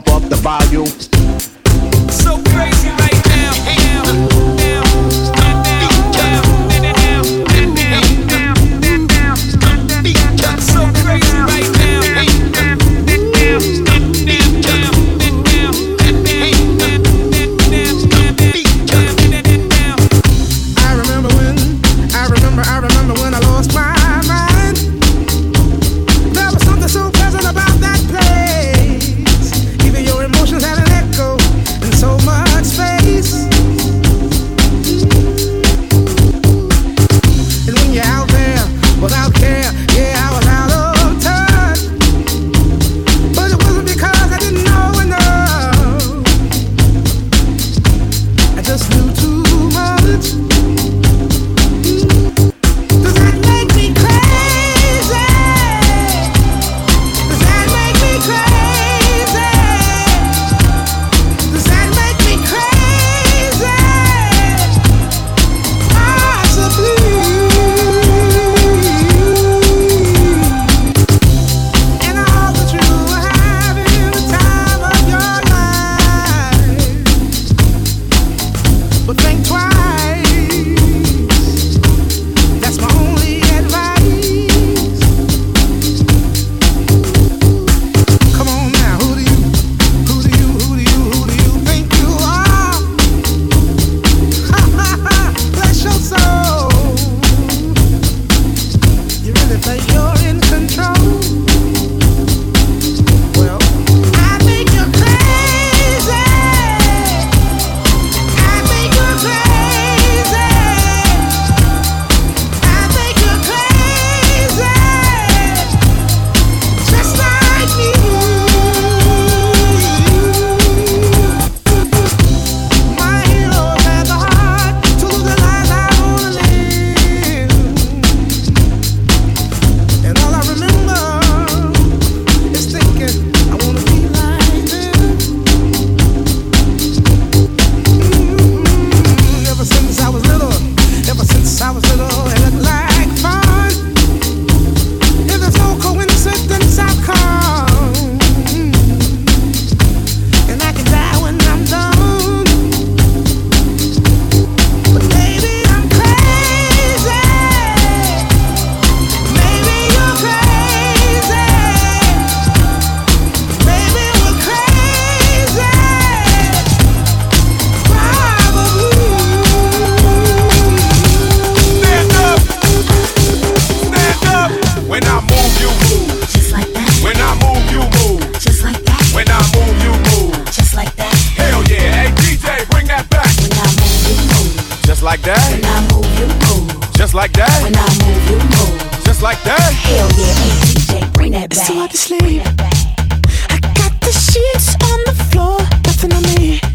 pump up the volume. Just like that. When I move, you move. Just like that. Hell yeah, DJ, bring that back. It's too hard to sleep. I got the sheets on the floor, nothing on me.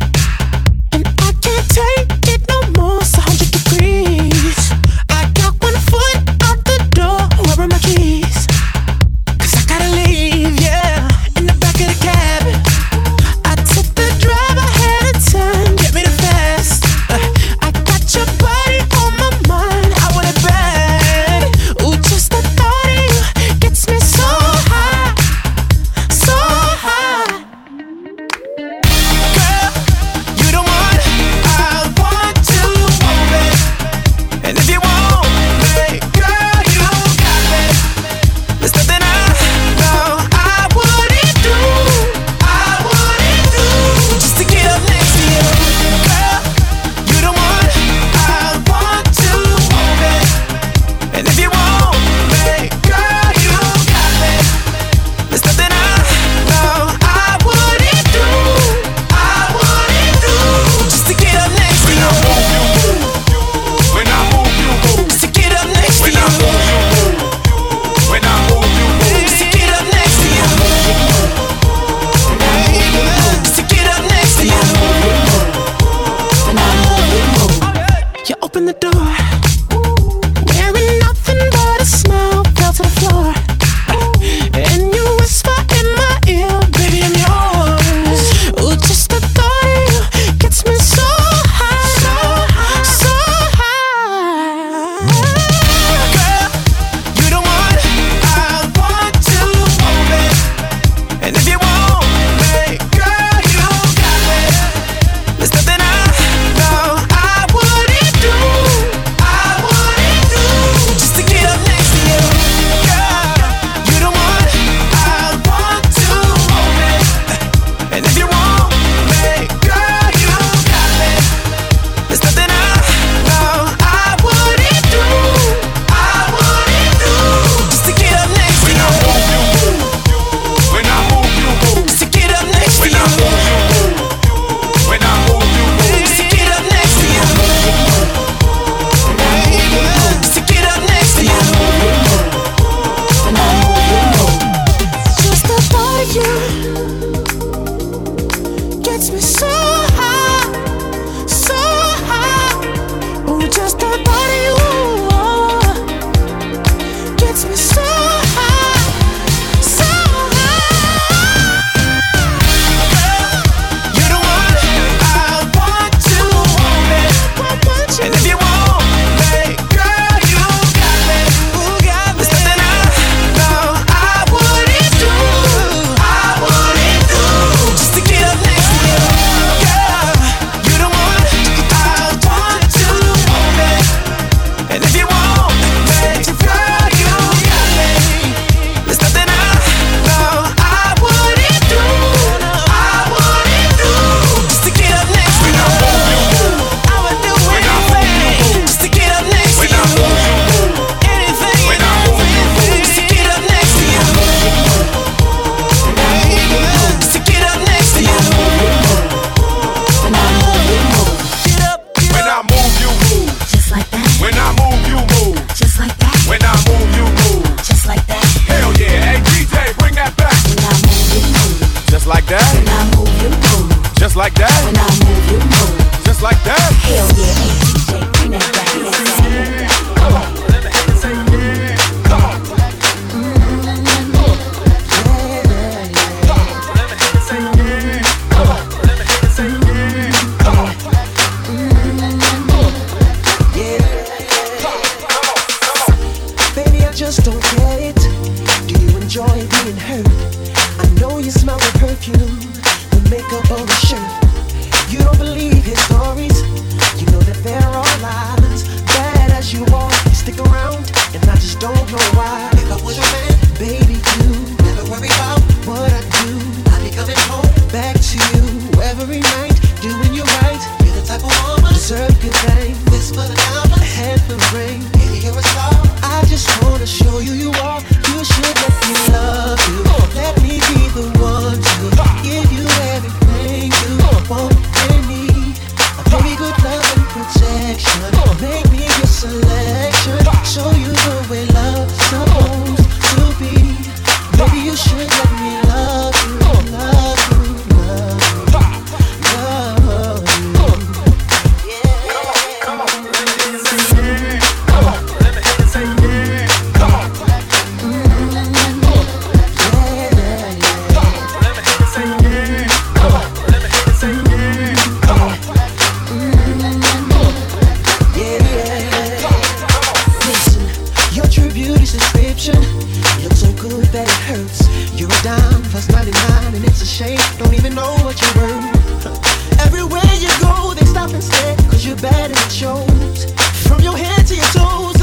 that it hurts. You're a dime, plus 99, and it's a shame. Don't even know what you're worth. Everywhere you go, they stop and stare, cause you're bad and it shows. From your head to your toes.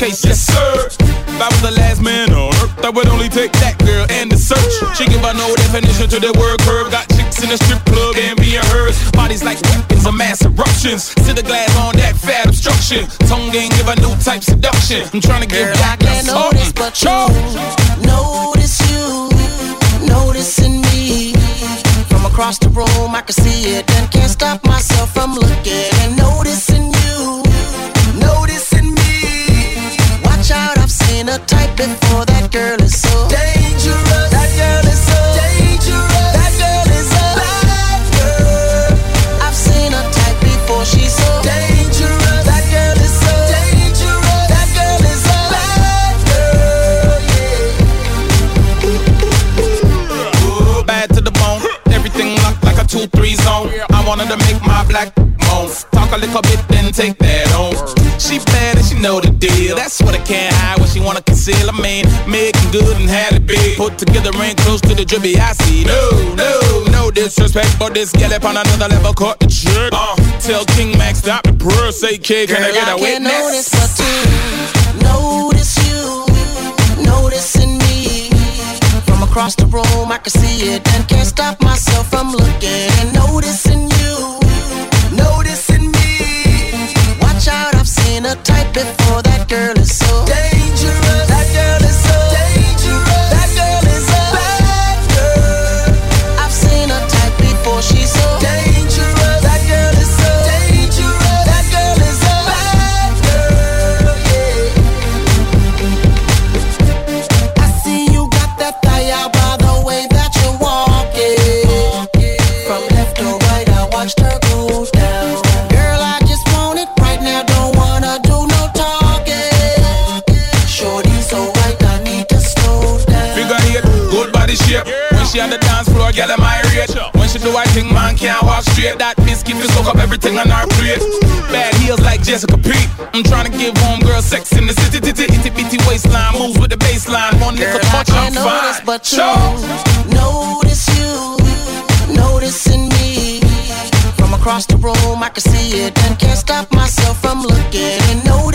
Case, yes sir. If I was the last man on earth, I would only take that girl and the search. She give a no definition to the word curve. Got chicks in the strip club and being hers. Bodies like weapons of mass eruptions. See the glass on that fat obstruction. Tongue game give a new type seduction. I'm trying to give Girl, I can't notice but you. Notice you. Noticing me. From across the room, I can see it and can't stop myself from looking and noticing before. That girl is so dangerous. That girl is so dangerous. That girl is a bad girl. I've seen a type before. She's so dangerous. That girl is so dangerous. That girl is a bad girl. Yeah. bad to the bone. Everything locked like a 2-3 zone. I wanted to make my black moan. Talk a little bit, then take that on. She bad and she know the deal. That's what I can't hide, what she wanna conceal. I mean, making good and had it big. Put together ring close to the drippy I see. No, no, no disrespect, but this gal up on another level caught the trick. Uh, tell King Max stop the purr, say kid, can I get a can't witness? notice but to notice you, noticing me. From across the room, I can see it and can't stop myself from looking and noticing a type before. That girl is so dangerous. Up everything on our plate. Bad heels like Jessica. I'm trying to give home girl sex in the city. Titty, itty bitty waistline moves with the baseline. One Girl, little I touch, I'm fine. but you notice you, noticing me. From across the room, I can see it and can't stop myself from looking and noticing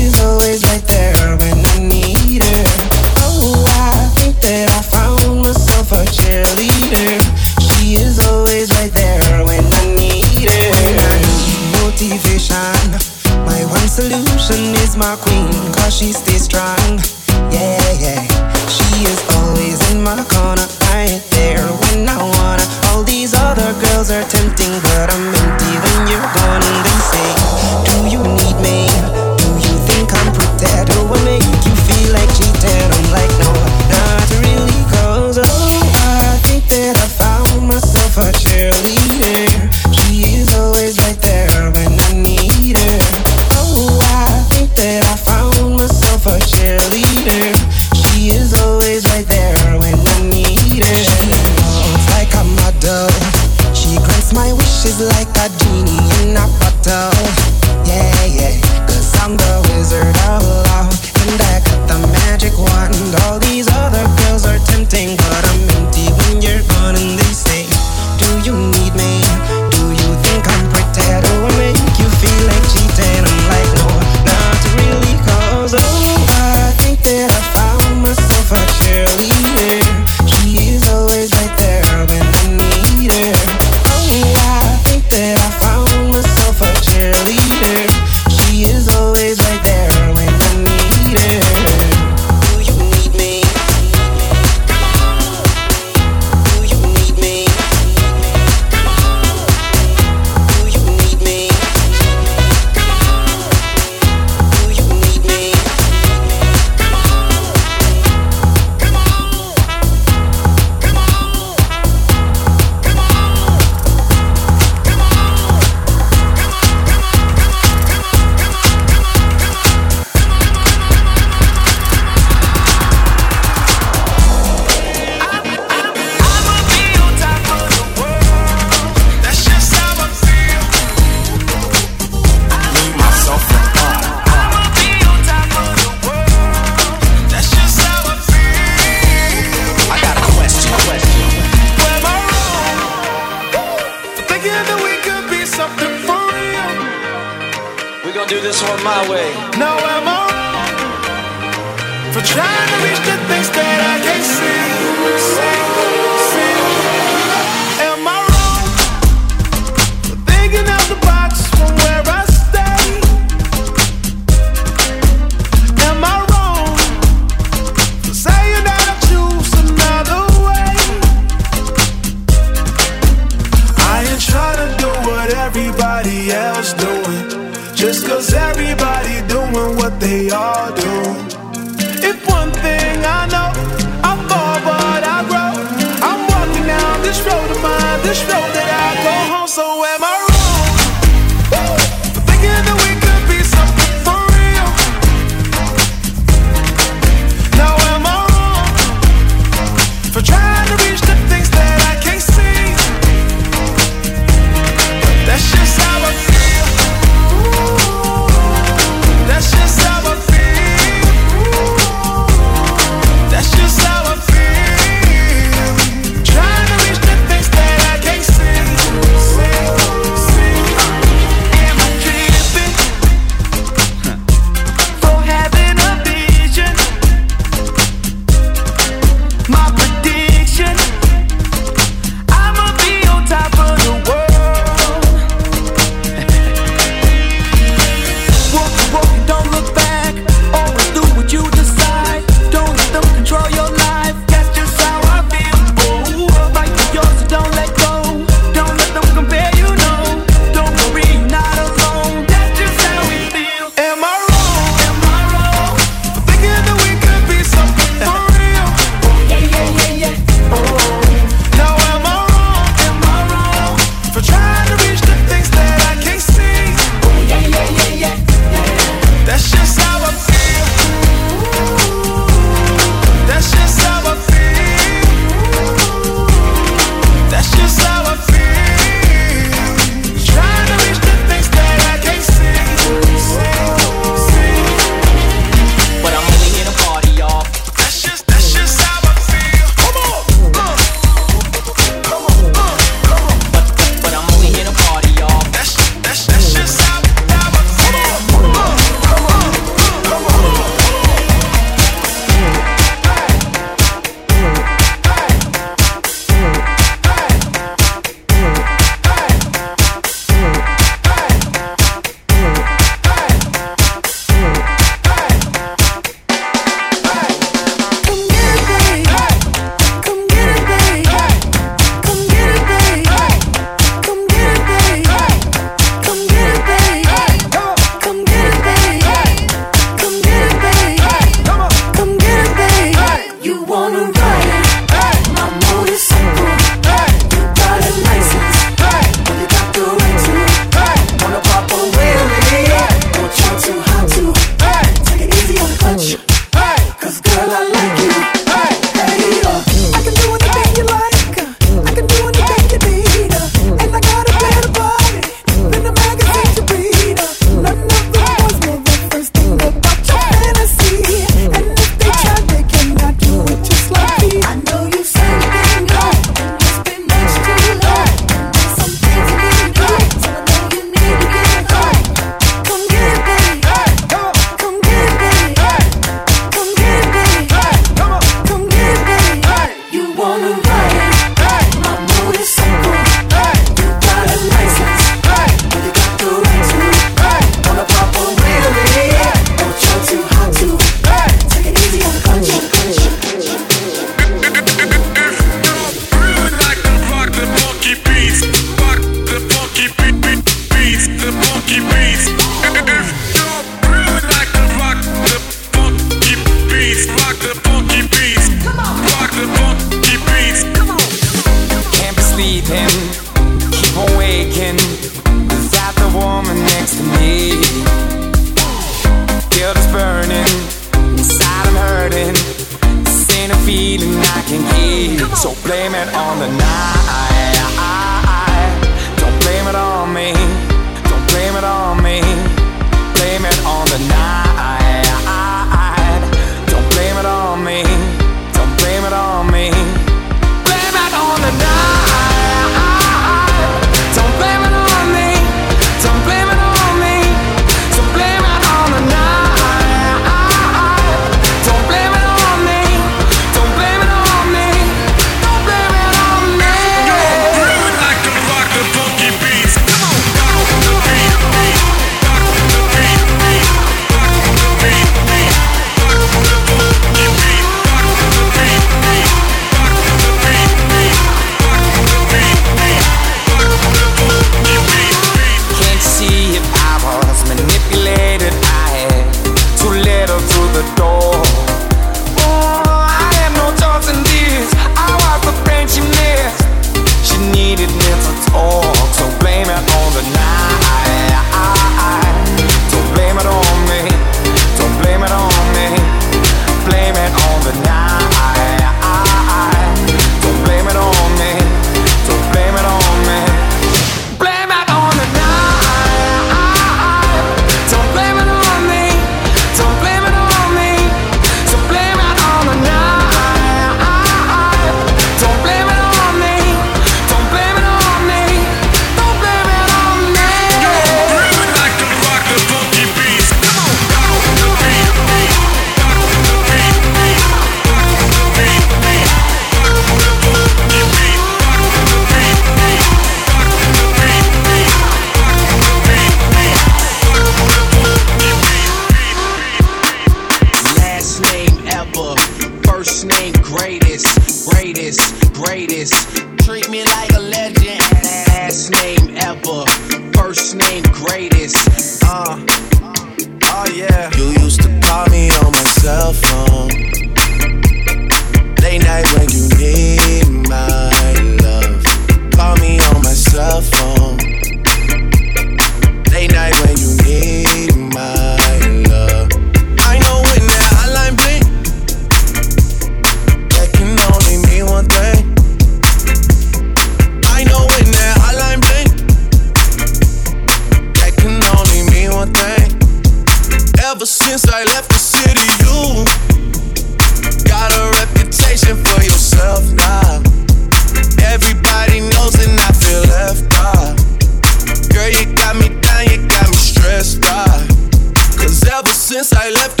Inside left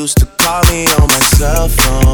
used to call me on my cell phone.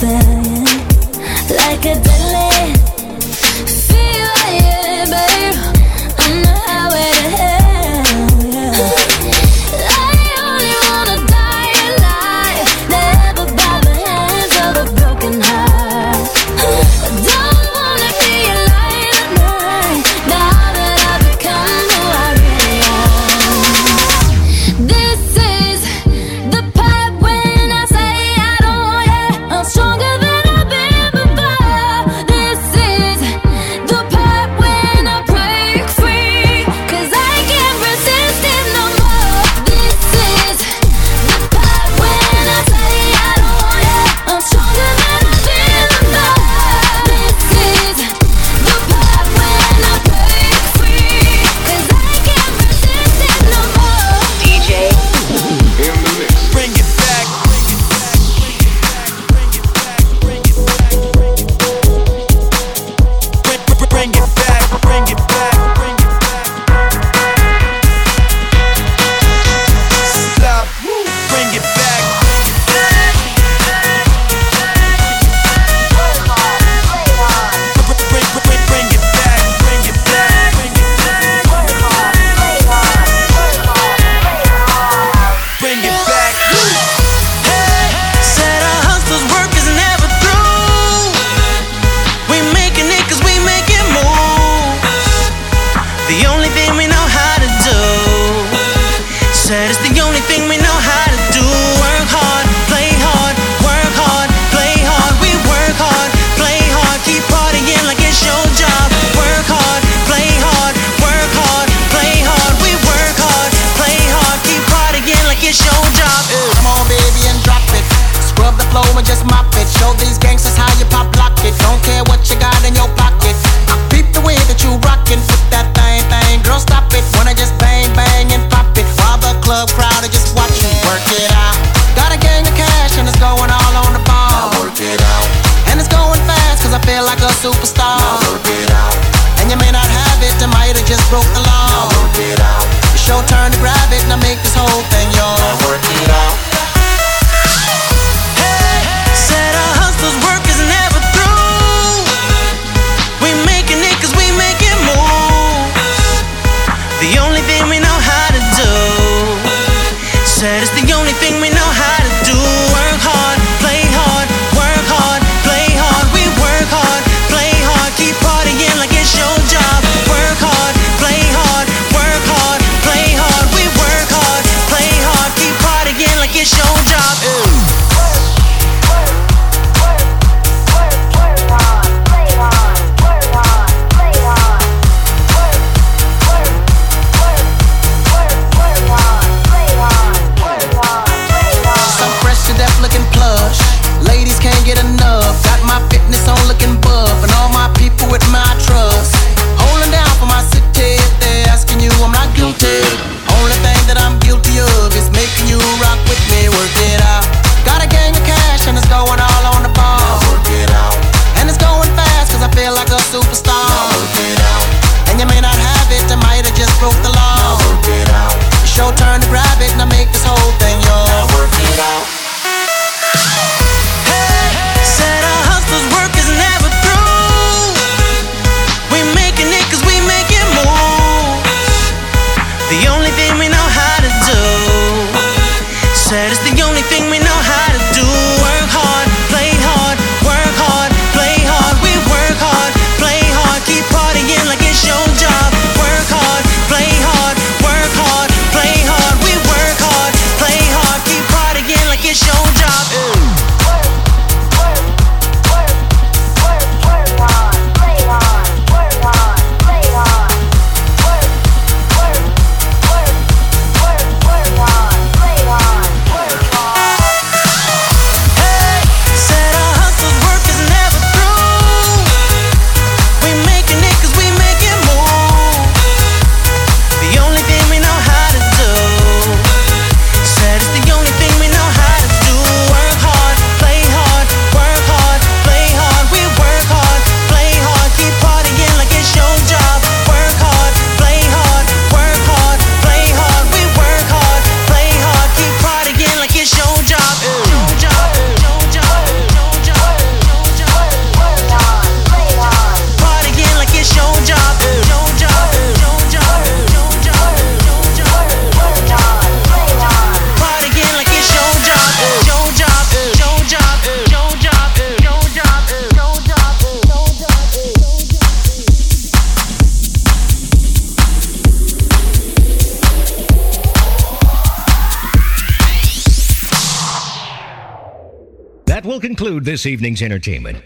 Like a this evening's entertainment.